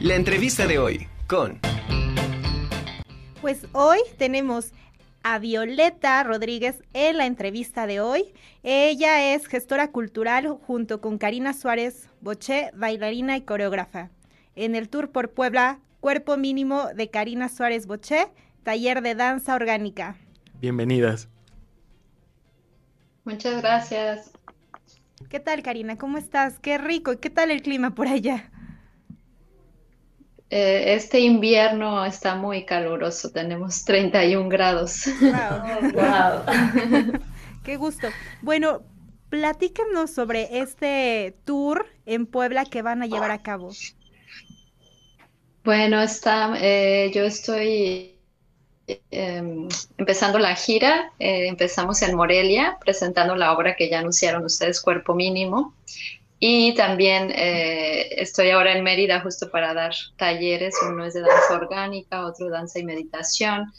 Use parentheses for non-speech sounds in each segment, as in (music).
La entrevista de hoy con... Pues hoy tenemos a Violeta Rodríguez en la entrevista de hoy. Ella es gestora cultural junto con Karina Suárez Boché, bailarina y coreógrafa. En el tour por Puebla, Cuerpo Mínimo de Karina Suárez Boché, taller de danza orgánica. Bienvenidas. Muchas gracias. ¿Qué tal, Karina? ¿Cómo estás? Qué rico. ¿Y qué tal el clima por allá? Eh, este invierno está muy caluroso, tenemos 31 grados. Wow. (laughs) wow. (laughs) Qué gusto. Bueno, platícanos sobre este tour en Puebla que van a llevar a cabo. Bueno, está, eh, yo estoy eh, empezando la gira. Eh, empezamos en Morelia presentando la obra que ya anunciaron ustedes, Cuerpo Mínimo. Y también eh, estoy ahora en Mérida justo para dar talleres, uno es de danza orgánica, otro danza y meditación.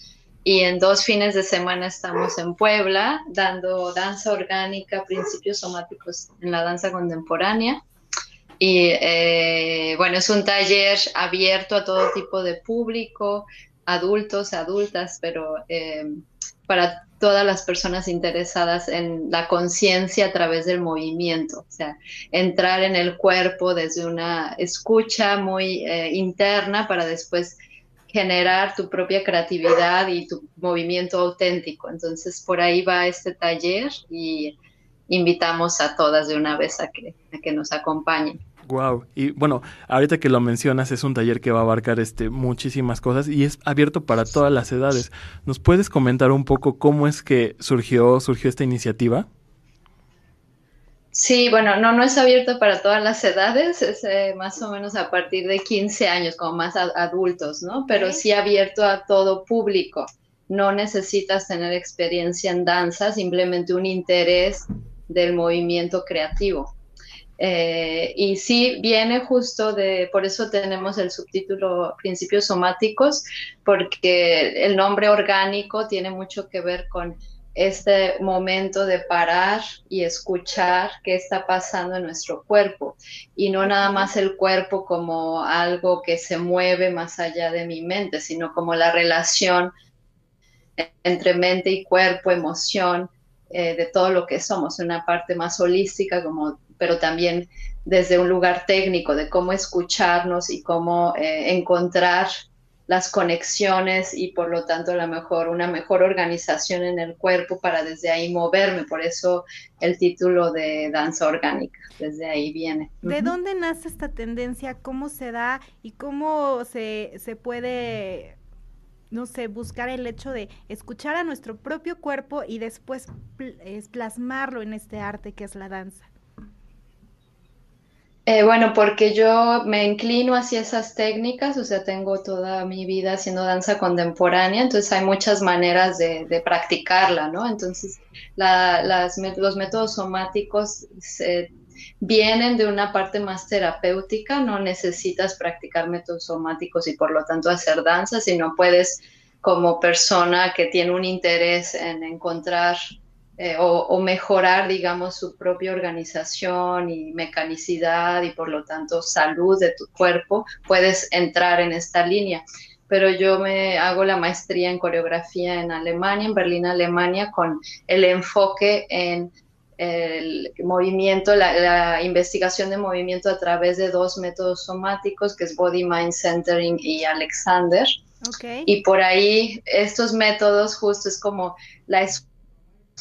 Y en dos fines de semana estamos en Puebla dando danza orgánica, principios somáticos en la danza contemporánea. Y eh, bueno, es un taller abierto a todo tipo de público, adultos, adultas, pero eh, para todas las personas interesadas en la conciencia a través del movimiento, o sea, entrar en el cuerpo desde una escucha muy eh, interna para después generar tu propia creatividad y tu movimiento auténtico. Entonces, por ahí va este taller y invitamos a todas de una vez a que, a que nos acompañen. Wow. Y bueno, ahorita que lo mencionas, es un taller que va a abarcar este muchísimas cosas y es abierto para todas las edades. ¿Nos puedes comentar un poco cómo es que surgió, surgió esta iniciativa? Sí, bueno, no, no es abierto para todas las edades, es eh, más o menos a partir de 15 años, como más adultos, ¿no? Pero sí abierto a todo público. No necesitas tener experiencia en danza, simplemente un interés del movimiento creativo. Eh, y sí viene justo de, por eso tenemos el subtítulo Principios Somáticos, porque el nombre orgánico tiene mucho que ver con este momento de parar y escuchar qué está pasando en nuestro cuerpo. Y no nada más el cuerpo como algo que se mueve más allá de mi mente, sino como la relación entre mente y cuerpo, emoción, eh, de todo lo que somos, una parte más holística, como pero también desde un lugar técnico de cómo escucharnos y cómo eh, encontrar las conexiones y por lo tanto la mejor, una mejor organización en el cuerpo para desde ahí moverme. Por eso el título de danza orgánica, desde ahí viene. ¿De dónde nace esta tendencia? ¿Cómo se da y cómo se, se puede no sé, buscar el hecho de escuchar a nuestro propio cuerpo y después plasmarlo en este arte que es la danza. Eh, bueno, porque yo me inclino hacia esas técnicas, o sea, tengo toda mi vida haciendo danza contemporánea, entonces hay muchas maneras de, practicarla, ¿no? Entonces, los métodos somáticos vienen de una parte más terapéutica, no necesitas practicar métodos somáticos y por lo tanto hacer danza, sino puedes como persona que tiene un interés en encontrar eh, o, mejorar, digamos, su propia organización y mecanicidad y por lo tanto salud de tu cuerpo, puedes entrar en esta línea. Pero yo me hago la maestría en coreografía en Alemania, en Berlín, Alemania, con el enfoque en el movimiento, la, investigación de movimiento a través de dos métodos somáticos, que es Body Mind Centering y Alexander. Y por ahí estos métodos justo es como la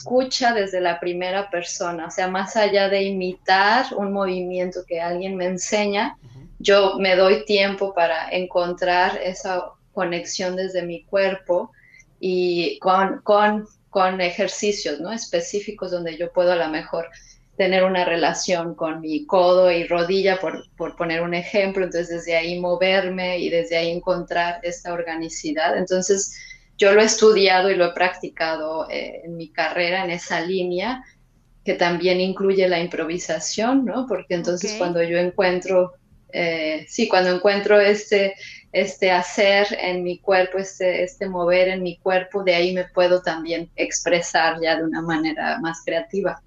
escucha desde la primera persona, o sea, más allá de imitar un movimiento que alguien me enseña, yo me doy tiempo para encontrar esa conexión desde mi cuerpo y con, con, con ejercicios ¿no? específicos donde yo puedo a lo mejor tener una relación con mi codo y rodilla, por, por, poner un ejemplo, entonces desde ahí moverme y desde ahí encontrar esta organicidad. Entonces, yo lo he estudiado y lo he practicado eh, en mi carrera en esa línea, que también incluye la improvisación, ¿no? Porque entonces cuando yo encuentro, eh, sí, cuando encuentro este, este hacer en mi cuerpo, este, este mover en mi cuerpo, de ahí me puedo también expresar ya de una manera más creativa.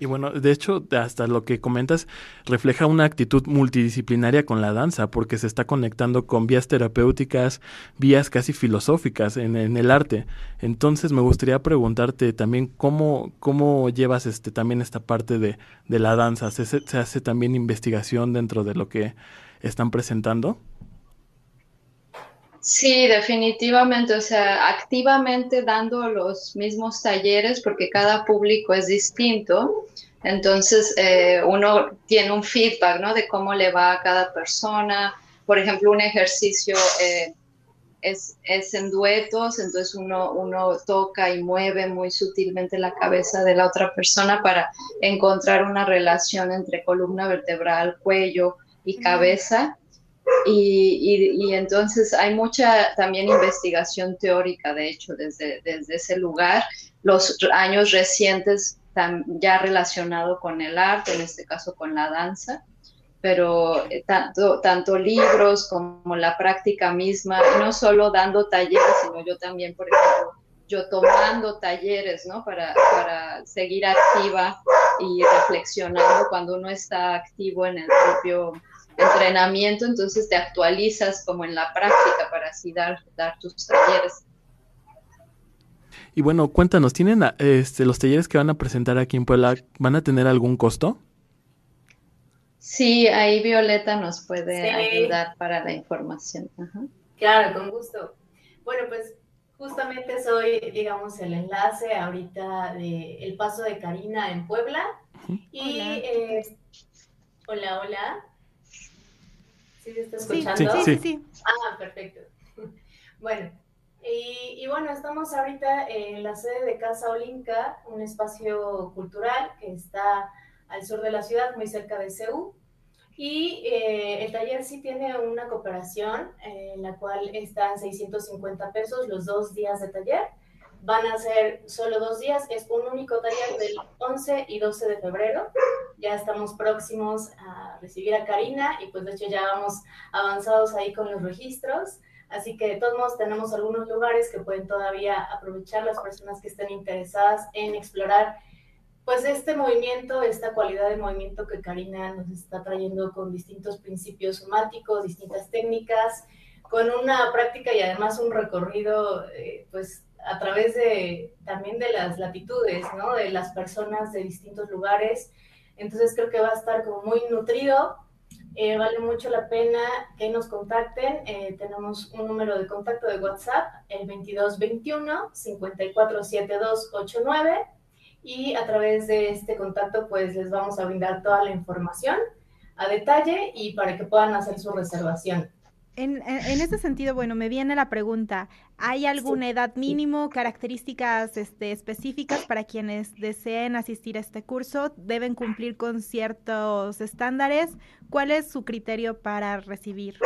Y bueno, de hecho, hasta lo que comentas refleja una actitud multidisciplinaria con la danza, porque se está conectando con vías terapéuticas, vías casi filosóficas en, el arte. Entonces, me gustaría preguntarte también cómo, cómo llevas este, también esta parte de, de la danza. ¿Se, ¿Se hace también investigación dentro de lo que están presentando? Sí, definitivamente, o sea, activamente dando los mismos talleres porque cada público es distinto. Entonces, eh, uno tiene un feedback, ¿no? De cómo le va a cada persona. Por ejemplo, un ejercicio eh, es, es, en duetos, entonces uno, uno toca y mueve muy sutilmente la cabeza de la otra persona para encontrar una relación entre columna vertebral, cuello y cabeza. Y, entonces hay mucha también investigación teórica, de hecho, desde, desde ese lugar. Los años recientes ya relacionado con el arte, en este caso con la danza, pero eh, tanto, tanto libros como la práctica misma, no solo dando talleres, sino yo también, por ejemplo, yo tomando talleres, ¿no? Para, para seguir activa y reflexionando cuando uno está activo en el propio entrenamiento, entonces te actualizas como en la práctica para así dar, dar tus talleres. Y bueno, cuéntanos, ¿tienen este, los talleres que van a presentar aquí en Puebla, van a tener algún costo? Sí, ahí Violeta nos puede ayudar para la información. Claro, con gusto. Bueno, pues justamente soy, digamos, el enlace ahorita de El Paso de Karina en Puebla. Y eh, hola, hola. ¿Sí está escuchando? Sí, sí, sí. Ah, perfecto. (laughs) Bueno, y, bueno, estamos ahorita en la sede de Casa Olinka, un espacio cultural que está al sur de la ciudad, muy cerca de Ceú. Y eh, el taller sí tiene una cooperación en la cual están 650 pesos los dos días de taller. Van a ser solo dos días, es un único taller del 11 y 12 de febrero. Ya estamos próximos a recibir a Karina y pues de hecho ya vamos avanzados ahí con los registros. Así que de todos modos tenemos algunos lugares que pueden todavía aprovechar las personas que estén interesadas en explorar pues este movimiento, esta cualidad de movimiento que Karina nos está trayendo con distintos principios somáticos, distintas técnicas, con una práctica y además un recorrido eh, pues a través de también de las latitudes, ¿no? De las personas de distintos lugares. Entonces creo que va a estar como muy nutrido. Eh, vale mucho la pena que nos contacten. Eh, tenemos un número de contacto de WhatsApp, el 2221 547289 y a través de este contacto pues les vamos a brindar toda la información a detalle y para que puedan hacer su reservación. En, en, ese sentido, bueno, me viene la pregunta, ¿hay alguna edad mínimo, características este, específicas para quienes deseen asistir a este curso? ¿Deben cumplir con ciertos estándares? ¿Cuál es su criterio para recibir?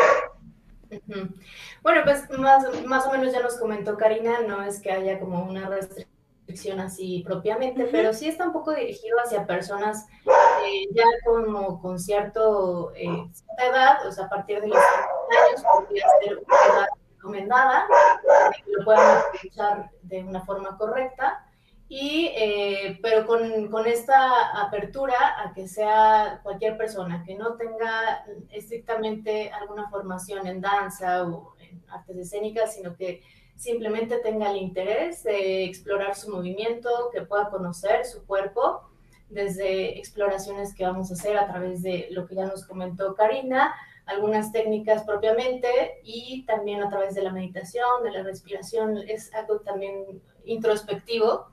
Bueno, pues más, más o menos ya nos comentó Karina, no es que haya como una restricción así propiamente, pero sí está un poco dirigido hacia personas eh, ya como con cierto, eh, cierta edad, o sea, a partir de los años podría ser una recomendada, que lo puedan escuchar de una forma correcta. Y, eh, pero con, con, esta apertura a que sea cualquier persona que no tenga estrictamente alguna formación en danza o en artes escénicas, sino que simplemente tenga el interés de explorar su movimiento, que pueda conocer su cuerpo, desde exploraciones que vamos a hacer a través de lo que ya nos comentó Karina, algunas técnicas propiamente y también a través de la meditación, de la respiración, es algo también introspectivo,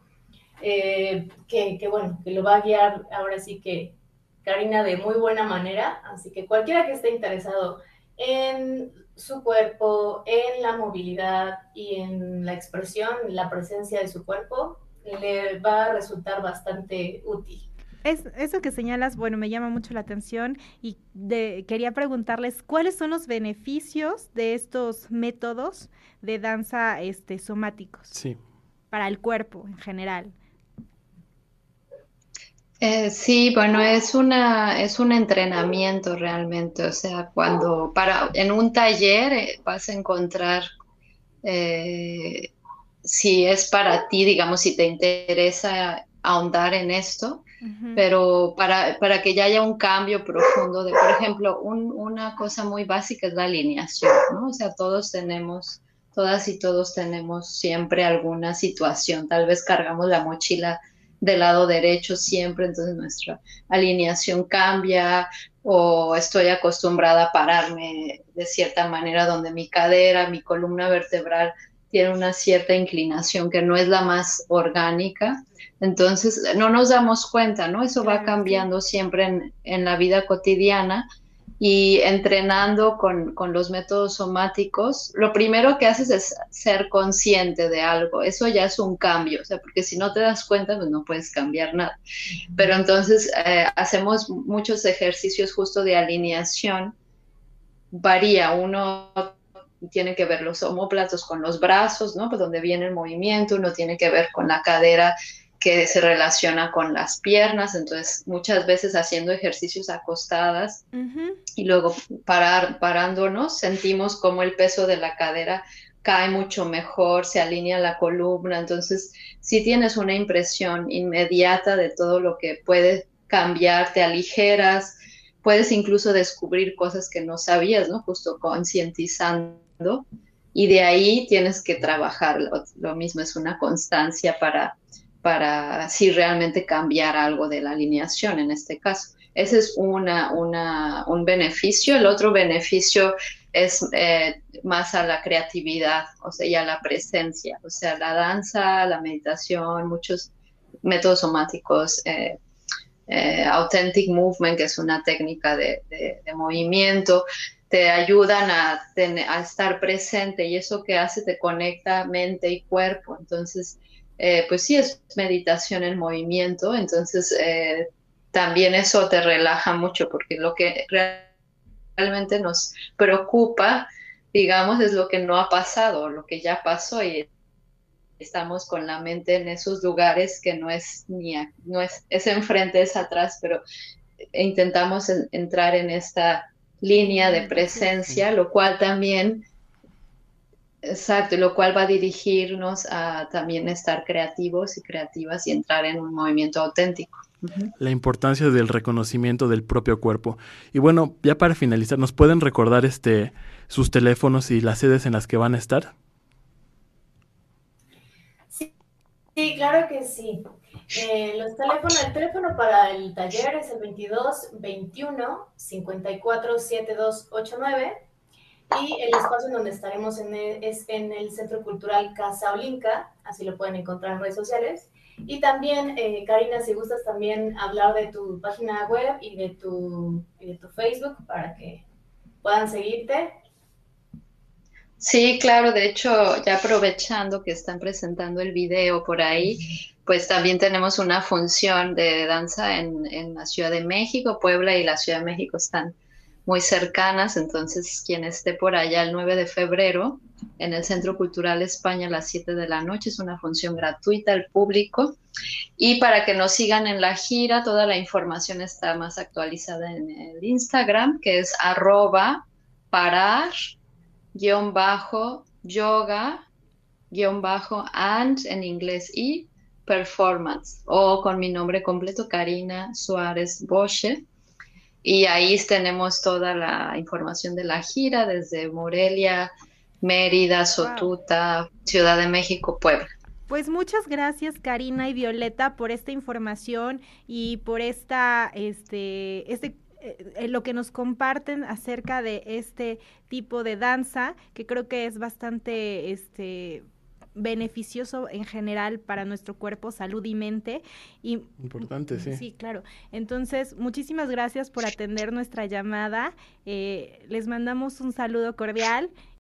eh, que, que, bueno, que lo va a guiar ahora sí que Karina de muy buena manera, así que cualquiera que esté interesado en su cuerpo, en la movilidad y en la expresión, la presencia de su cuerpo, le va a resultar bastante útil. Es, eso que señalas, bueno, me llama mucho la atención y quería preguntarles cuáles son los beneficios de estos métodos de danza este, somáticos sí. para el cuerpo en general. Eh, sí, bueno, es una, es un entrenamiento realmente, o sea, cuando para en un taller eh, vas a encontrar eh, si es para ti, digamos, si te interesa ahondar en esto, pero para, para, que ya haya un cambio profundo de, por ejemplo, una cosa muy básica es la alineación, ¿no? O sea, todos tenemos, todas y todos tenemos siempre alguna situación, tal vez cargamos la mochila del lado derecho siempre, entonces nuestra alineación cambia o estoy acostumbrada a pararme de cierta manera donde mi cadera, mi columna vertebral tiene una cierta inclinación que no es la más orgánica. Entonces, no nos damos cuenta, ¿no? Eso va cambiando siempre en, en la vida cotidiana y entrenando con, con, los métodos somáticos, lo primero que haces es ser consciente de algo. Eso ya es un cambio, o sea, porque si no te das cuenta, pues no puedes cambiar nada. Pero entonces eh, hacemos muchos ejercicios justo de alineación. Varía, uno tiene que ver los homóplatos con los brazos, ¿no? Pues donde viene el movimiento, uno tiene que ver con la cadera que se relaciona con las piernas, entonces muchas veces haciendo ejercicios acostadas y luego parar, parándonos, sentimos como el peso de la cadera cae mucho mejor, se alinea la columna, entonces si tienes una impresión inmediata de todo lo que puede cambiar, te aligeras, puedes incluso descubrir cosas que no sabías, ¿no? Justo concientizando y de ahí tienes que trabajar, lo mismo es una constancia para para si realmente cambiar algo de la alineación en este caso. Ese es un beneficio. El otro beneficio es eh, más a la creatividad, o sea, y a la presencia. O sea, la danza, la meditación, muchos métodos somáticos, eh, eh, authentic movement, que es una técnica de, movimiento, te ayudan a, a, estar presente y eso que hace te conecta mente y cuerpo. Entonces, eh, pues sí es meditación en movimiento, entonces eh, también eso te relaja mucho porque lo que realmente nos preocupa, digamos, es lo que no ha pasado, lo que ya pasó y estamos con la mente en esos lugares que no es ni no es, es enfrente, es atrás, pero intentamos entrar en esta línea de presencia, lo cual también Exacto, lo cual va a dirigirnos a también estar creativos y creativas y entrar en un movimiento auténtico. La importancia del reconocimiento del propio cuerpo. Y bueno, ya para finalizar, ¿nos pueden recordar este sus teléfonos y las sedes en las que van a estar? Sí, claro que sí. Eh, los teléfonos, el teléfono para el taller es el 22 21 54 7289 y el espacio en donde estaremos es en el Centro Cultural Casa Olinka, así lo pueden encontrar en redes sociales. Y también, eh, Karina, si gustas también hablar de tu página web y de tu, y de tu Facebook para que puedan seguirte. Sí, claro, de hecho, ya aprovechando que están presentando el video por ahí, pues también tenemos una función de danza en, en la Ciudad de México, Puebla y la Ciudad de México están muy cercanas, entonces quien esté por allá el 9 de febrero en el Centro Cultural España a las 7 de la noche, es una función gratuita al público. Y para que nos sigan en la gira, toda la información está más actualizada en el Instagram, que es arroba parar guion bajo yoga guion bajo and en inglés y performance. O con mi nombre completo Karina Suárez Boche. Y ahí tenemos toda la información de la gira desde Morelia, Mérida, Sotuta, Ciudad de México, Puebla. Pues muchas gracias Karina y Violeta por esta información y por esta, este, este eh, lo que nos comparten acerca de este tipo de danza, que creo que es bastante, este, beneficioso en general para nuestro cuerpo, salud y mente. Y, Importante, sí. Sí, claro. Entonces, muchísimas gracias por atender nuestra llamada. Eh, les mandamos un saludo cordial